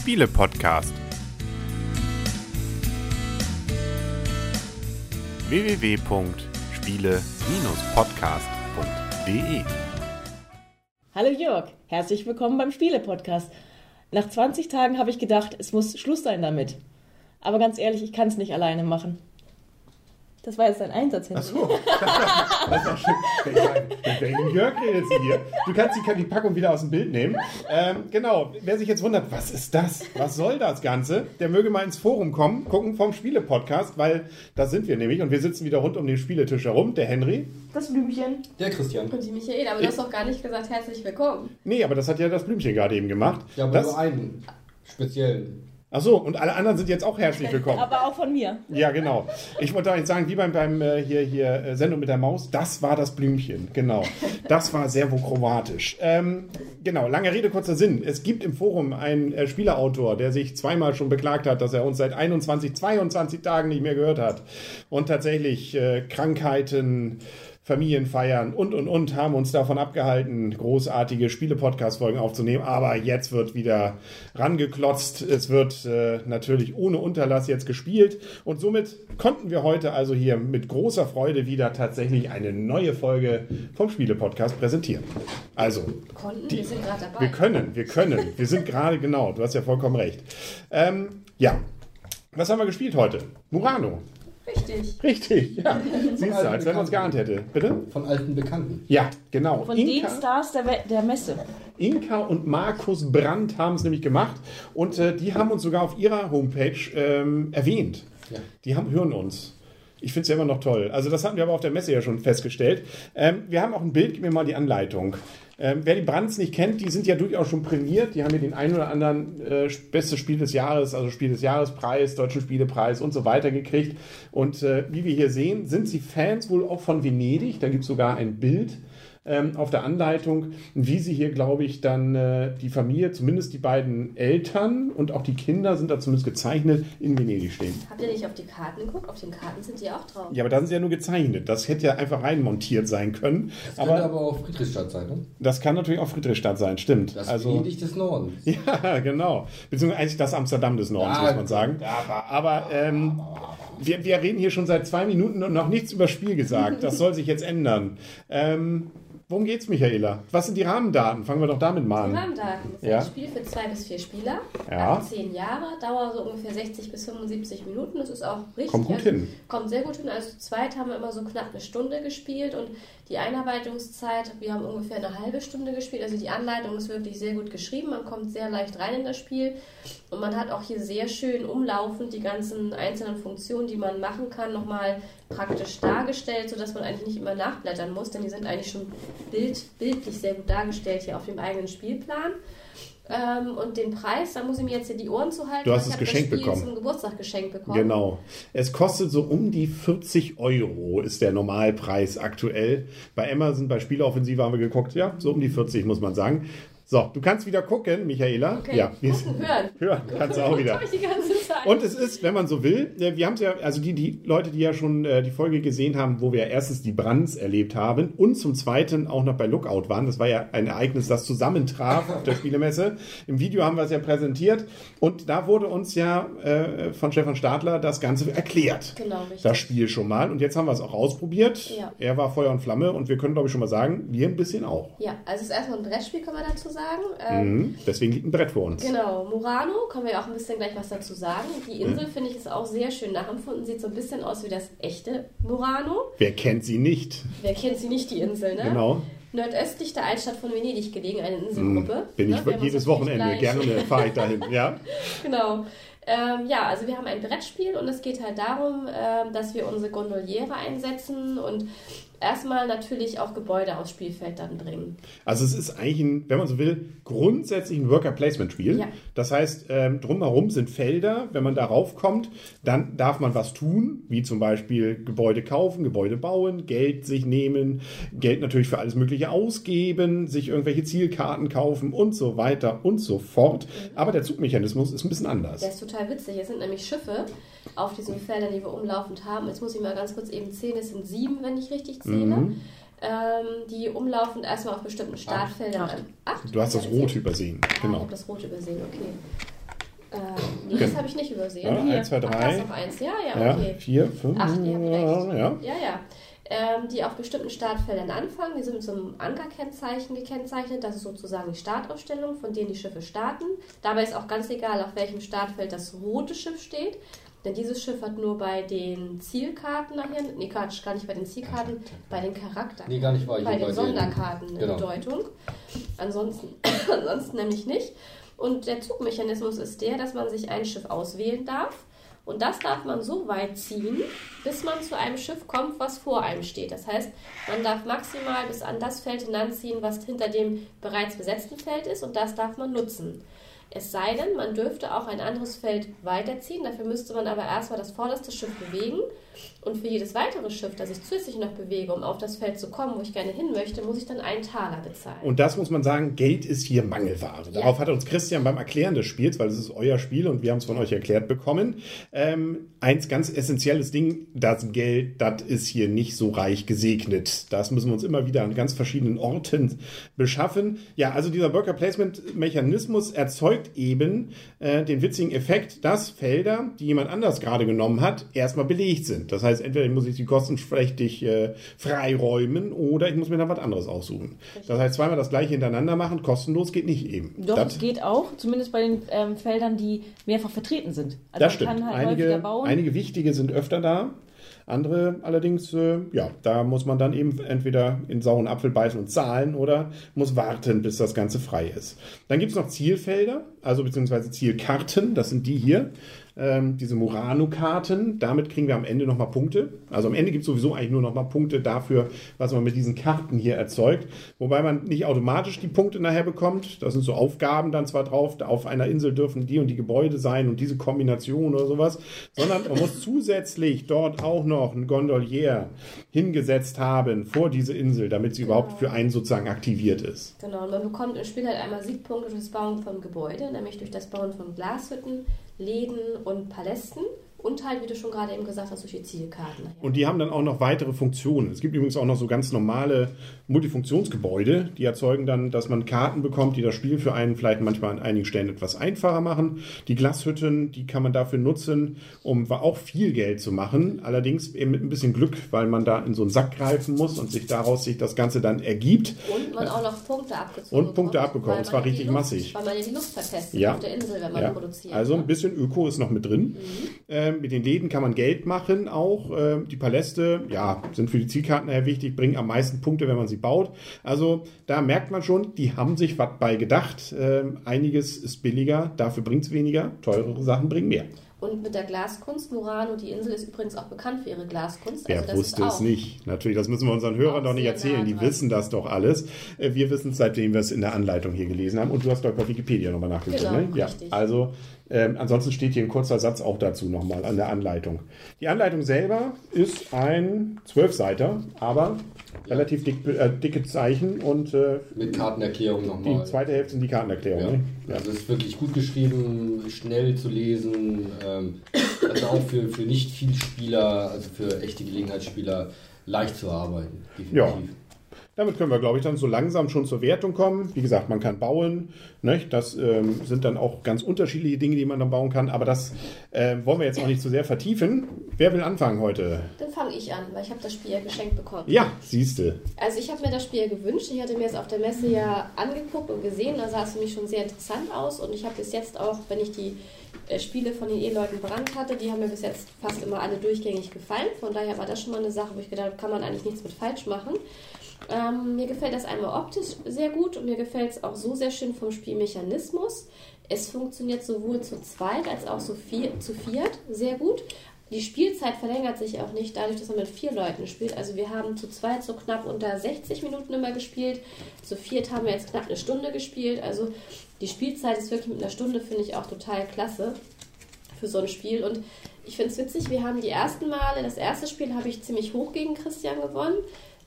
Spiele-Podcast. www.spiele-podcast.de Hallo Jörg, herzlich willkommen beim Spiele-Podcast. Nach 20 Tagen habe ich gedacht, es muss Schluss sein damit. Aber ganz ehrlich, ich kann es nicht alleine machen. Das war jetzt dein Einsatz. Ach so. Das war schön. Mit welchem Jörg redet sie hier? Du kannst die, die Packung wieder aus dem Bild nehmen. Ähm, genau, wer sich jetzt wundert, was ist das? Was soll das Ganze? Der möge mal ins Forum kommen, gucken vom Spiele-Podcast, weil da sind wir nämlich und wir sitzen wieder rund um den Spieletisch herum. Der Henry. Das Blümchen. Der Christian. Und die Michaela, aber du hast doch gar nicht gesagt, herzlich willkommen. Nee, aber das hat ja das Blümchen gerade eben gemacht. Ja, aber das, nur einen speziellen. Ach so, und alle anderen sind jetzt auch herzlich willkommen. Aber auch von mir. Ja, genau. Ich wollte euch sagen, wie beim, beim äh, hier, hier äh, Sendung mit der Maus, das war das Blümchen, genau. Das war servokromatisch. Ähm, genau, lange Rede, kurzer Sinn. Es gibt im Forum einen äh, Spielerautor, der sich zweimal schon beklagt hat, dass er uns seit 21, 22 Tagen nicht mehr gehört hat. Und tatsächlich äh, Krankheiten, Familienfeiern und, und, und haben uns davon abgehalten, großartige Spiele-Podcast-Folgen aufzunehmen. Aber jetzt wird wieder rangeklotzt. Es wird äh, natürlich ohne Unterlass jetzt gespielt. Und somit konnten wir heute also hier mit großer Freude wieder tatsächlich eine neue Folge vom Spiele-Podcast präsentieren. Also, Konnten, wir sind gerade dabei. wir können, wir können. Wir sind gerade, genau, du hast ja vollkommen recht. Ähm, ja, was haben wir gespielt heute? Murano. Richtig. Richtig, ja. Siehst du, als wenn man es geahnt hätte. Bitte? Von alten Bekannten. Ja, genau. Von den Inka, Stars der, der Messe. Inka und Markus Brandt haben es nämlich gemacht und äh, die haben uns sogar auf ihrer Homepage ähm, erwähnt. Ja. Die haben, hören uns. Ich finde es ja immer noch toll. Also das hatten wir aber auf der Messe ja schon festgestellt. Ähm, wir haben auch ein Bild, gib mir mal die Anleitung. Ähm, wer die Brands nicht kennt, die sind ja durchaus schon prämiert. Die haben ja den einen oder anderen äh, bestes Spiel des Jahres, also Spiel des Jahrespreis, Deutschen Spielepreis und so weiter gekriegt. Und äh, wie wir hier sehen, sind sie Fans wohl auch von Venedig. Da gibt es sogar ein Bild ähm, auf der Anleitung, wie sie hier, glaube ich, dann äh, die Familie, zumindest die beiden Eltern und auch die Kinder sind da zumindest gezeichnet, in Venedig stehen. Habt ihr nicht auf die Karten geguckt? Auf den Karten sind die auch drauf. Ja, aber da sind sie ja nur gezeichnet. Das hätte ja einfach reinmontiert sein können. Das könnte Aber aber auch Friedrichstadt sein, ne? das kann natürlich auch Friedrichstadt sein, stimmt. Das also, Venedig des Nordens. ja, genau. Beziehungsweise eigentlich das Amsterdam des Nordens, Ja, muss man sagen. Aber ähm, wir, wir reden hier schon seit zwei Minuten und noch nichts über Spiel gesagt. Das soll sich jetzt ändern. Ähm, worum geht's, Michaela? Was sind die Rahmendaten? Fangen wir doch damit mal Die an. Rahmendaten. Das ist Ja. ein Spiel für zwei bis vier Spieler. Ja. Ab zehn Jahre. Dauer so ungefähr 60 bis 75 Minuten. Das ist auch richtig. Kommt gut also, hin. Kommt sehr gut hin. Also zu zweit haben wir immer so knapp eine Stunde gespielt und die Einarbeitungszeit, wir haben ungefähr eine halbe Stunde gespielt. Also die Anleitung ist wirklich sehr gut geschrieben. Man kommt sehr leicht rein in das Spiel und man hat auch hier sehr schön umlaufend die ganzen einzelnen Funktionen, die man machen kann, nochmal praktisch dargestellt, sodass man eigentlich nicht immer nachblättern muss, denn die sind eigentlich schon bild, bildlich sehr gut dargestellt hier auf dem eigenen Spielplan. Ähm, und den Preis, da muss ich mir jetzt hier die Ohren zu halten. Du hast es geschenkt bekommen. zum Geburtstag geschenkt bekommen. Genau. Es kostet so um die 40 Euro, ist der Normalpreis aktuell. Bei Amazon, bei Spieleoffensive haben wir geguckt, ja, so um die 40 muss man sagen. So, du kannst wieder gucken, Michaela. Okay, Ja, gucken, hören. hören kannst du auch wieder. Und es ist, wenn man so will, äh, wir haben es ja, also die, die Leute, die ja schon äh, die Folge gesehen haben, wo wir erstens die Brands erlebt haben und zum Zweiten auch noch bei Lookout waren. Das war ja ein Ereignis, das zusammentraf auf der Spielemesse. Im Video haben wir es ja präsentiert und da wurde uns ja äh, von Stefan Stadler das Ganze erklärt. Genau, richtig. Das Spiel schon mal. Und jetzt haben wir es auch ausprobiert. Ja. Er war Feuer und Flamme und wir können, glaube ich, schon mal sagen, wir ein bisschen auch. Ja, also es ist erstmal ein Brettspiel, kann man dazu sagen. Ähm, Mhm. Deswegen liegt ein Brett vor uns. Genau, Murano, können wir ja auch ein bisschen gleich was dazu sagen. Die Insel Mhm. finde ich ist auch sehr schön nachempfunden. Sieht so ein bisschen aus wie das echte Murano. Wer kennt sie nicht? Wer kennt sie nicht, die Insel, ne? Genau. Nordöstlich der Altstadt von Venedig gelegen, eine Inselgruppe. Bin ne? ich haben jedes Wochenende. gleich- Gerne fahre ich dahin. Ja. Genau. Ähm, ja, also wir haben ein Brettspiel und es geht halt darum, ähm, dass wir unsere Gondoliere einsetzen und erstmal natürlich auch Gebäude aufs Spielfeld dann bringen. Also es ist eigentlich, ein, wenn man so will, grundsätzlich ein Worker-Placement-Spiel. Ja. Das heißt, ähm, drumherum sind Felder. Wenn man darauf kommt, dann darf man was tun, wie zum Beispiel Gebäude kaufen, Gebäude bauen, Geld sich nehmen, Geld natürlich für alles Mögliche ausgeben, sich irgendwelche Zielkarten kaufen und so weiter und so fort. Aber der Zugmechanismus ist ein bisschen anders. Der ist total witzig. Es sind nämlich Schiffe auf diesen Feldern, die wir umlaufend haben. Jetzt muss ich mal ganz kurz eben zählen. Es sind sieben, wenn ich richtig zähle. Mhm. Ähm, die umlaufend erstmal auf bestimmten Startfeldern. Acht. Acht? Du hast das Ja, Rot übersehen. Ah, ich Genau. habe das Rot übersehen, okay. Äh, nee, das habe ich nicht übersehen. Ja, Hier. 1, 2, Ach, das 3, noch eins. Ja, ja, ja, okay. 4, 5, Ach, ihr habt recht. ja. Ja, ja. Ähm, die auf bestimmten Startfeldern anfangen. Die sind mit so einem Ankerkennzeichen gekennzeichnet. Das ist sozusagen die Startaufstellung, von denen die Schiffe starten. Dabei ist auch ganz egal, auf welchem Startfeld das rote Schiff steht. Denn dieses Schiff hat nur bei den Zielkarten nachher, nee, Quatsch, gar nicht bei den Zielkarten, bei den Charakter, Nee, gar nicht bei Hier den Sonderkarten eine Genau. Bedeutung. Ansonsten, ansonsten nämlich nicht. Und der Zugmechanismus ist der, dass man sich ein Schiff auswählen darf. Und das darf man so weit ziehen, bis man zu einem Schiff kommt, was vor einem steht. Das heißt, man darf maximal bis an das Feld hinanziehen, was hinter dem bereits besetzten Feld ist, und das darf man nutzen. Es sei denn, man dürfte auch ein anderes Feld weiterziehen. Dafür müsste man aber erstmal das vorderste Schiff bewegen. Und für jedes weitere Schiff, das ich zusätzlich noch bewege, um auf das Feld zu kommen, wo ich gerne hin möchte, muss ich dann einen Taler bezahlen. Und das muss man sagen, Geld ist hier Mangelware. Ja. Darauf hat uns Christian beim Erklären des Spiels, weil es ist euer Spiel und wir haben es von euch erklärt bekommen. Ähm, eins ganz essentielles Ding, das Geld, das ist hier nicht so reich gesegnet. Das müssen wir uns immer wieder an ganz verschiedenen Orten beschaffen. Ja, also dieser Worker Placement Mechanismus erzeugt eben äh, den witzigen Effekt, dass Felder, die jemand anders gerade genommen hat, erstmal belegt sind. Das heißt, entweder muss ich die kostenpflichtig äh, freiräumen oder ich muss mir dann was anderes aussuchen. Das heißt, zweimal das gleiche hintereinander machen, kostenlos geht nicht eben. Doch, das, geht auch, zumindest bei den ähm, Feldern, die mehrfach vertreten sind. Also das stimmt. kann halt Einige, bauen. einige wichtige sind öfter da. Andere allerdings, äh, ja, da muss man dann eben entweder in sauren Apfel beißen und zahlen oder muss warten, bis das Ganze frei ist. Dann gibt es noch Zielfelder, also beziehungsweise Zielkarten, das sind die hier, ähm, diese Murano-Karten. Damit kriegen wir am Ende nochmal Punkte. Also am Ende gibt es sowieso eigentlich nur nochmal Punkte dafür, was man mit diesen Karten hier erzeugt. Wobei man nicht automatisch die Punkte nachher bekommt. Das sind so Aufgaben dann zwar drauf, auf einer Insel dürfen die und die Gebäude sein und diese Kombination oder sowas, sondern man muss zusätzlich dort auch noch ein Gondolier hingesetzt haben vor diese Insel, damit sie überhaupt für einen sozusagen aktiviert ist. Genau, und man bekommt im Spiel halt einmal Siegpunkte durch das Bauen von Gebäude, nämlich durch das Bauen von Glashütten, Läden und Palästen und halt, wie du schon gerade eben gesagt hast, durch die Zielkarten. Und die haben dann auch noch weitere Funktionen. Es gibt übrigens auch noch so ganz normale Multifunktionsgebäude, die erzeugen dann, dass man Karten bekommt, die das Spiel für einen vielleicht manchmal an einigen Stellen etwas einfacher machen. Die Glashütten, die kann man dafür nutzen, um auch viel Geld zu machen. Allerdings eben mit ein bisschen Glück, weil man da in so einen Sack greifen muss und sich daraus sich das Ganze dann ergibt. Und man auch noch Punkte abgezogen Und Punkte bekommt, abbekommen, und zwar richtig Luft, massig. Weil man ja die Luft vertestet Ja. auf der Insel, wenn man Ja. produziert. Also ein bisschen Öko ist noch mit drin. Äh, mit den Läden kann man Geld machen auch. Äh, die Paläste, ja, sind für die Zielkarten eher wichtig, bringen am meisten Punkte, wenn man sie baut. Also da merkt man schon, die haben sich was bei gedacht. Äh, einiges ist billiger, dafür bringt es weniger. Teurere Sachen bringen mehr. Und mit der Glaskunst, Murano, die Insel ist übrigens auch bekannt für ihre Glaskunst. Wer also wusste es nicht? Natürlich, das müssen wir unseren Hörern doch nicht erzählen. Die wissen das doch alles. Äh, Wir wissen es, seitdem wir es in der Anleitung hier gelesen haben. Und du hast doch bei Wikipedia nochmal nachgeguckt, Genau, ne? Ja. richtig. Also, ähm, ansonsten steht hier ein kurzer Satz auch dazu nochmal an der Anleitung. Die Anleitung selber ist ein Zwölfseiter, aber relativ dick, äh, dicke Zeichen und äh, Mit Kartenerklärung die nochmal. zweite Hälfte sind die Kartenerklärung. Ja. Ne? Ja. Also es ist wirklich gut geschrieben, schnell zu lesen. Ähm, also auch für, für nicht viel Spieler, also für echte Gelegenheitsspieler, leicht zu arbeiten. Ja. Damit können wir, glaube ich, dann so langsam schon zur Wertung kommen. Wie gesagt, man kann bauen. Nicht? Das ähm, sind dann auch ganz unterschiedliche Dinge, die man dann bauen kann. Aber das äh, wollen wir jetzt auch nicht zu sehr vertiefen. Wer will anfangen heute? Dann fange ich an, weil ich habe das Spiel ja geschenkt bekommen. Ja, siehste. Also ich habe mir das Spiel gewünscht. Ich hatte mir es auf der Messe ja angeguckt und gesehen. Da sah es für mich schon sehr interessant aus. Und ich habe bis jetzt auch, wenn ich die äh, Spiele von den Eheleuten Brand hatte, die haben mir bis jetzt fast immer alle durchgängig gefallen. Von daher war das schon mal eine Sache, wo ich gedacht habe, kann man eigentlich nichts mit falsch machen. Ähm, mir gefällt das einmal optisch sehr gut und mir gefällt es auch so sehr schön vom Spielmechanismus. Es funktioniert sowohl zu zweit als auch so vier, zu viert sehr gut. Die Spielzeit verlängert sich auch nicht dadurch, dass man mit vier Leuten spielt. Also wir haben zu zweit so knapp unter 60 Minuten immer gespielt. Zu viert haben wir jetzt knapp eine Stunde gespielt. Also die Spielzeit ist wirklich mit einer Stunde, finde ich auch total klasse für so ein Spiel. Und ich finde es witzig, wir haben die ersten Male, das erste Spiel habe ich ziemlich hoch gegen Christian gewonnen,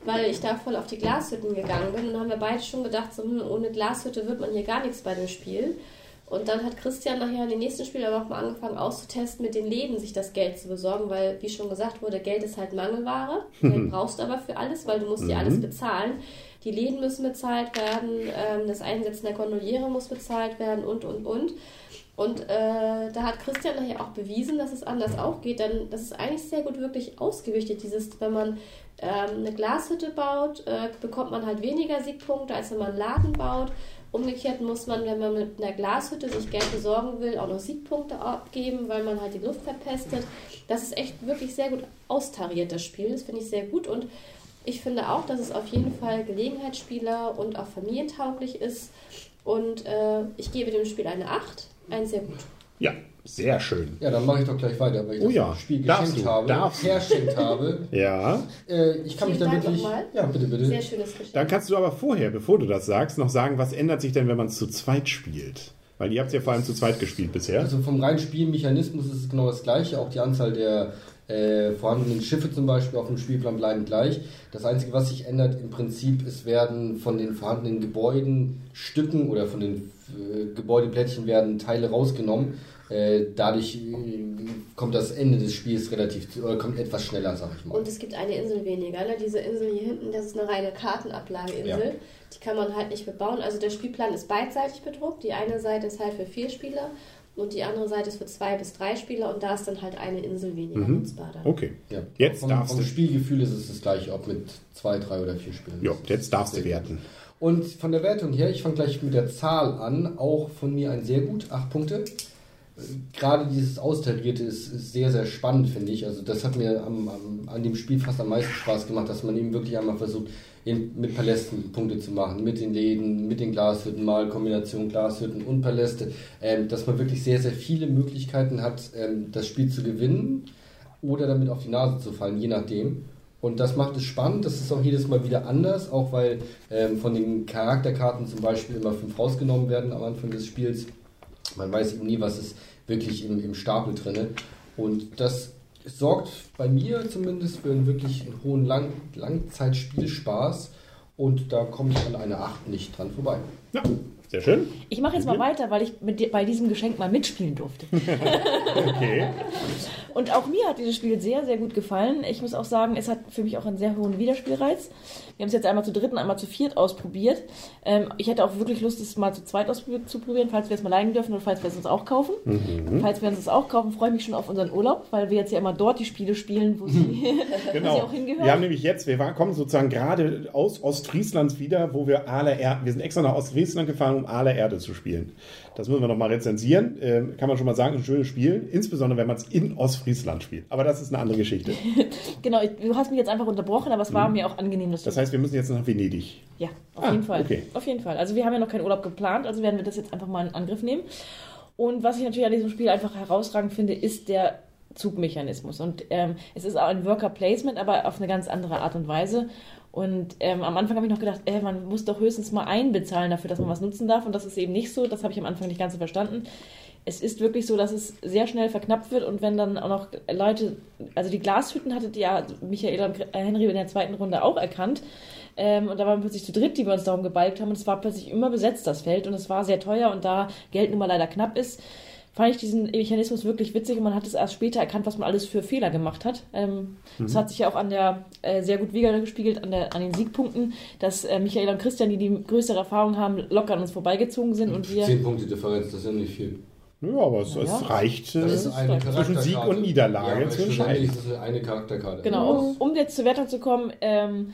weil ich da voll auf die Glashütten gegangen bin. Und dann haben wir beide schon gedacht, so, hm, ohne Glashütte wird man hier gar nichts bei dem Spiel. Und dann hat Christian nachher in den nächsten Spielen aber auch mal angefangen auszutesten, mit den Läden sich das Geld zu besorgen, weil, wie schon gesagt wurde, Geld ist halt Mangelware. Geld brauchst du aber für alles, weil du musst dir alles bezahlen. Die Läden müssen bezahlt werden, ähm, das Einsetzen der Gondoliere muss bezahlt werden und, und, und. Und äh, da hat Christian nachher auch bewiesen, dass es anders auch geht, denn das ist eigentlich sehr gut wirklich ausgewichtet. Dieses, wenn man eine Glashütte baut, äh, bekommt man halt weniger Siegpunkte, als wenn man einen Laden baut. Umgekehrt muss man, wenn man mit einer Glashütte sich Geld besorgen will, auch noch Siegpunkte abgeben, weil man halt die Luft verpestet. Das ist echt wirklich sehr gut austariert, das Spiel. Das finde ich sehr gut und ich finde auch, dass es auf jeden Fall Gelegenheitsspieler und auch familientauglich ist. Und äh, ich gebe dem Spiel eine 8, ein sehr gut. Ja, sehr schön. Ja, dann mache ich doch gleich weiter, weil ich Oh das ja, Spiel darfst geschenkt du, habe, darfst verschenkt habe. Ja. Äh, ich kann mich da Vielen Dank wirklich... Ja, bitte, bitte. Sehr schönes Geschenk. Dann kannst du aber vorher, bevor du das sagst, noch sagen, was ändert sich denn, wenn man es zu zweit spielt? Weil ihr habt es ja vor allem zu zweit gespielt bisher. Also vom reinen Spielmechanismus ist es genau das gleiche. Auch die Anzahl der äh, vorhandenen Schiffe zum Beispiel auf dem Spielplan bleiben gleich. Das Einzige, was sich ändert im Prinzip, es werden von den vorhandenen Gebäuden Stücken oder von den äh, Gebäudeplättchen werden Teile rausgenommen. Äh, dadurch äh, kommt das Ende des Spiels relativ, zu- oder kommt etwas schneller, sag ich mal. Und es gibt eine Insel weniger. Ne? Diese Insel hier hinten, das ist eine reine Kartenablageinsel. Ja. Die kann man halt nicht bebauen. Also der Spielplan ist beidseitig bedruckt. Die eine Seite ist halt für vier Spieler und die andere Seite ist für zwei bis drei Spieler und da ist dann halt eine Insel weniger nutzbar. Dann. Okay. ja. Jetzt vom, darfst vom du. Spielgefühl ist es das gleiche, ob mit zwei, drei oder vier Spielern. Ja, jetzt darfst du werten. Und von der Wertung her, ich fange gleich mit der Zahl an, auch von mir ein sehr gut, acht Punkte. Gerade dieses Austarierte ist, ist sehr, sehr spannend, finde ich. Also das hat mir am, am, an dem Spiel fast am meisten Spaß gemacht, dass man eben wirklich einmal versucht, eben mit Palästen Punkte zu machen, mit den Läden, mit den Glashütten, mal Kombination Glashütten und Paläste, ähm, dass man wirklich sehr, sehr viele Möglichkeiten hat, ähm, das Spiel zu gewinnen oder damit auf die Nase zu fallen, je nachdem. Und das macht es spannend. Das ist auch jedes Mal wieder anders, auch weil ähm, von den Charakterkarten zum Beispiel immer fünf rausgenommen werden am Anfang des Spiels. Man weiß eben nie, was ist wirklich im, im Stapel drinne. Und das sorgt bei mir zumindest für einen wirklich hohen Lang Langzeitspielspaß. Und da komme ich an eine 8 nicht dran vorbei. Ja, sehr schön. Ich mache jetzt mal weiter, weil ich mit dir, bei diesem Geschenk mal mitspielen durfte. Okay. Und auch mir hat dieses Spiel sehr, sehr gut gefallen. Ich muss auch sagen, es hat für mich auch einen sehr hohen Wiederspielreiz. Wir haben es jetzt einmal zu dritt und einmal zu viert ausprobiert. Ähm, ich hätte auch wirklich Lust, es mal zu zweit auszuprobieren, falls wir es mal leihen dürfen oder falls wir es uns auch kaufen. Falls wir uns das auch kaufen, freue ich mich schon auf unseren Urlaub, weil wir jetzt ja immer dort die Spiele spielen, wo sie, wo sie Genau. auch hingehören. Wir haben nämlich jetzt, wir kommen sozusagen gerade aus Ostfrieslands wieder, wo wir Erde, wir sind extra nach Ostfriesland gefahren, um Aale Erde zu spielen. Das müssen wir noch mal rezensieren. Ähm, kann man schon mal sagen, ein schönes Spiel, insbesondere wenn man es in Ostfriesland spielt. Aber das ist eine andere Geschichte. Genau, ich, du hast mich jetzt einfach unterbrochen, aber es war mir auch angenehm, dass du Das heißt, wir müssen jetzt nach Venedig. Ja, auf Ah, jeden Fall. okay. Auf jeden Fall. Also wir haben ja noch keinen Urlaub geplant, also werden wir das jetzt einfach mal in Angriff nehmen. Und was ich natürlich an diesem Spiel einfach herausragend finde, ist der Zugmechanismus. Und ähm, es ist auch ein Worker Placement, aber auf eine ganz andere Art und Weise. Und ähm, am Anfang habe ich noch gedacht, äh, man muss doch höchstens mal einbezahlen dafür, dass man was nutzen darf. Und das ist eben nicht so. Das habe ich am Anfang nicht ganz so verstanden. Es ist wirklich so, dass es sehr schnell verknappt wird und wenn dann auch noch Leute, also die Glashütten hattet ja Michaela und Henry in der zweiten Runde auch erkannt. Ähm, und da waren wir plötzlich zu dritt, die wir uns darum gebalgt haben. Und es war plötzlich immer besetzt, das Feld. Und es war sehr teuer. Und da Geld nun mal leider knapp ist, fand ich diesen Mechanismus wirklich witzig. Und man hat es erst später erkannt, was man alles für Fehler gemacht hat. Ähm, Das hat sich ja auch an der äh, sehr gut wieder gespiegelt, an, der, an den Siegpunkten, dass äh, Michaela und Christian, die die größere Erfahrung haben, locker an uns vorbeigezogen sind. Und wir. Zehn Punkte Differenz, das ist ja nicht viel. Ja, aber es, Ja. es reicht. Das äh, ist eine zwischen Sieg und Niederlage ja, zu entscheiden. schlussendlich ist eine Charakterkarte. Genau, um, um jetzt zur Wertung zu kommen, ähm,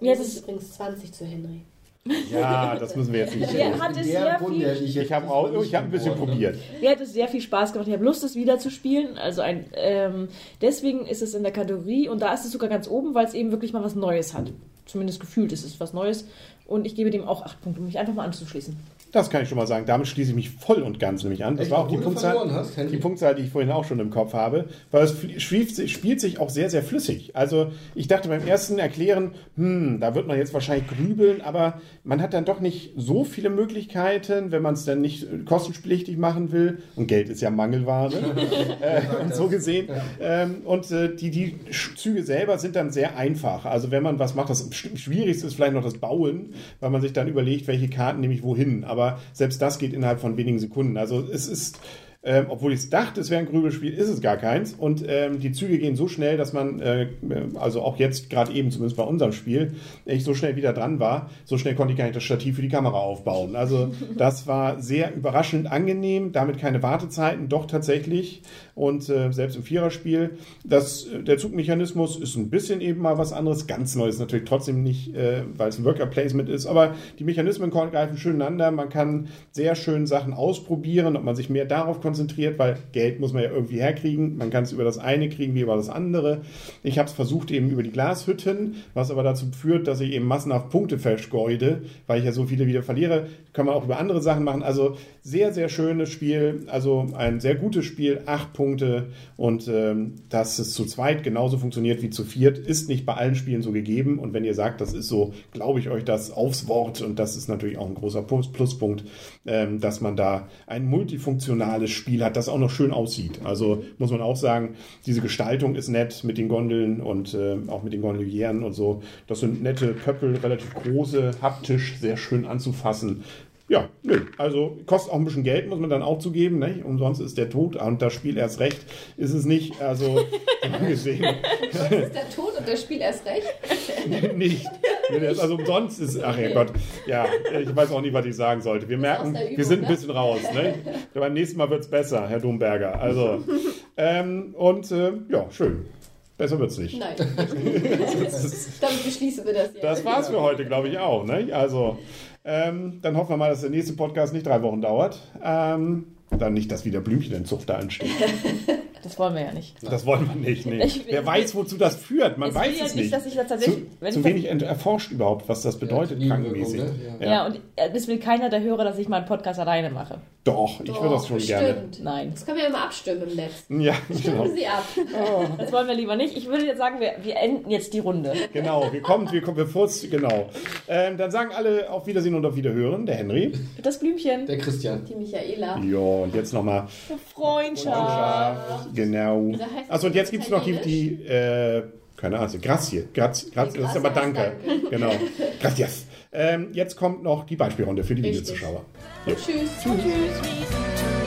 Jetzt ist übrigens 20 zu Henry. Ja, das müssen wir jetzt nicht. Ja, hat es sehr viel- Ich habe auch, ich habe ein bisschen probiert. Mir hat es sehr viel Spaß gemacht. Ich habe Lust, es wieder zu spielen. Also ein, ähm, deswegen ist es in der Kategorie und da ist es sogar ganz oben, weil es eben wirklich mal was Neues hat. Zumindest gefühlt ist es was Neues. Und ich gebe dem auch acht Punkte, um mich einfach mal anzuschließen. Das kann ich schon mal sagen. Damit schließe ich mich voll und ganz nämlich an. Das Echt, war auch die Punktzahl, hast, die Punktzahl, die ich vorhin auch schon im Kopf habe, weil es spielt, sich- spielt sich auch sehr, sehr flüssig. Also ich dachte beim ersten Erklären, hm, da wird man jetzt wahrscheinlich grübeln, aber man hat dann doch nicht so viele Möglichkeiten, wenn man es dann nicht äh, kostenpflichtig machen will. Und Geld ist ja Mangelware. äh, und so gesehen. Ähm, und äh, die, die Züge selber sind dann sehr einfach. Also wenn man was macht, das Sch- Schwierigste ist vielleicht noch das Bauen, weil man sich dann überlegt, welche Karten nehme ich wohin. Aber selbst das geht innerhalb von wenigen Sekunden. Also es ist Ähm, obwohl ich es dachte, es wäre ein Grübelspiel, ist es gar keins. Und ähm, die Züge gehen so schnell, dass man, äh, also auch jetzt gerade eben, zumindest bei unserem Spiel, ich so schnell wieder dran war, so schnell konnte ich gar nicht das Stativ für die Kamera aufbauen. Also das war sehr überraschend angenehm, damit keine Wartezeiten, doch tatsächlich. Und äh, selbst im Viererspiel, das, der Zugmechanismus ist ein bisschen eben mal was anderes. Ganz neu ist natürlich trotzdem nicht, äh, weil es ein Worker Placement ist, aber die Mechanismen greifen schön ineinander. Man kann sehr schön Sachen ausprobieren, ob man sich mehr darauf konzentriert konzentriert, weil Geld muss man ja irgendwie herkriegen. Man kann es über das eine kriegen wie über das andere. Ich habe es versucht eben über die Glashütten, was aber dazu führt, dass ich eben massenhaft Punkte verschgeude, weil ich ja so viele wieder verliere. Kann man auch über andere Sachen machen. Also sehr, sehr schönes Spiel. Also ein sehr gutes Spiel. Acht Punkte. Und ähm, dass es zu zweit genauso funktioniert wie zu viert, ist nicht bei allen Spielen so gegeben. Und wenn ihr sagt, das ist so, glaube ich euch das aufs Wort. Und das ist natürlich auch ein großer Pluspunkt, ähm, dass man da ein multifunktionales Spiel Spiel hat, das auch noch schön aussieht. Also muss man auch sagen, diese Gestaltung ist nett mit den Gondeln und äh, auch mit den Gondolieren und so. Das sind nette Pöppel, relativ große, haptisch, sehr schön anzufassen. Ja, nö. Also kostet auch ein bisschen Geld, muss man dann auch zugeben. Ne? Umsonst ist der Tod und das Spiel erst recht ist es nicht. Also gesehen. ist der Tod und das Spiel erst recht? nicht. Also umsonst ist. Ach ja Gott. Ja, ich weiß auch nicht, was ich sagen sollte. Wir merken, Übung, wir sind ein ne? bisschen raus. Ne? Beim nächsten Mal wird es besser, Herr Domberger. Also, ähm, und äh, ja, schön. Besser wird es nicht. Nein. Damit beschließen wir das jetzt. Das war's für heute, glaube ich auch. Ne? Also. Ähm, dann hoffen wir mal, dass der nächste Podcast nicht drei Wochen dauert. Ähm, dann nicht, dass wieder Blümchenentzug da entsteht. Das wollen wir ja nicht. Das wollen wir nicht. Nee. Ich, Wer weiß, wozu das führt. Man weiß es nicht. Dass ich das tatsächlich, zu, zu wenig erforscht überhaupt, was das bedeutet, ja, krankenmäßig. Ne? Ja. ja. und es will keiner der Hörer, dass ich mal einen Podcast alleine mache. Doch, ich würde das schon bestimmt. gerne. Nein. Das können wir ja mal abstimmen im letzten. Ja, Stimmen genau. Sie ab. Oh. Das wollen wir lieber nicht. Ich würde jetzt sagen, wir, wir enden jetzt die Runde. Genau, wir kommen, wir kommen, bevor es, genau. Ähm, dann sagen alle auf Wiedersehen und auf Wiederhören. Der Henry. Das Blümchen. Der Christian. Die Michaela. Ja, und jetzt nochmal. Freundschaft. Freundschaft. Genau. Achso, und jetzt gibt es noch die, die äh, keine Ahnung, Grazie. Grazie, Grazie das ist aber Danke. danke. Genau. Gracias. Ähm, jetzt kommt noch die Beispielrunde für die Videozuschauer. Tschüss. Tschüss. Tschüss.